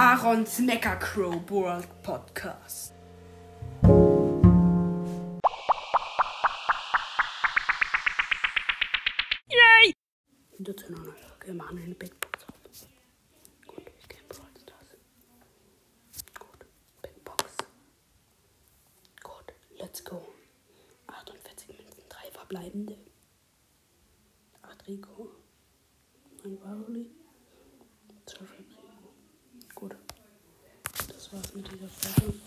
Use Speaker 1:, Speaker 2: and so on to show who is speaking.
Speaker 1: Aarons Mecha Crow World Podcast. Yay! Dazu noch eine Wir machen eine Big Box auf. Gut, ich gehe Brawl Stars. Gut, Big Box. Gut, let's go. 48 Münzen, 3 verbleibende. 8 Rico. Ein Barley. 12 Rico. Gut. Das war's mit dieser Folge.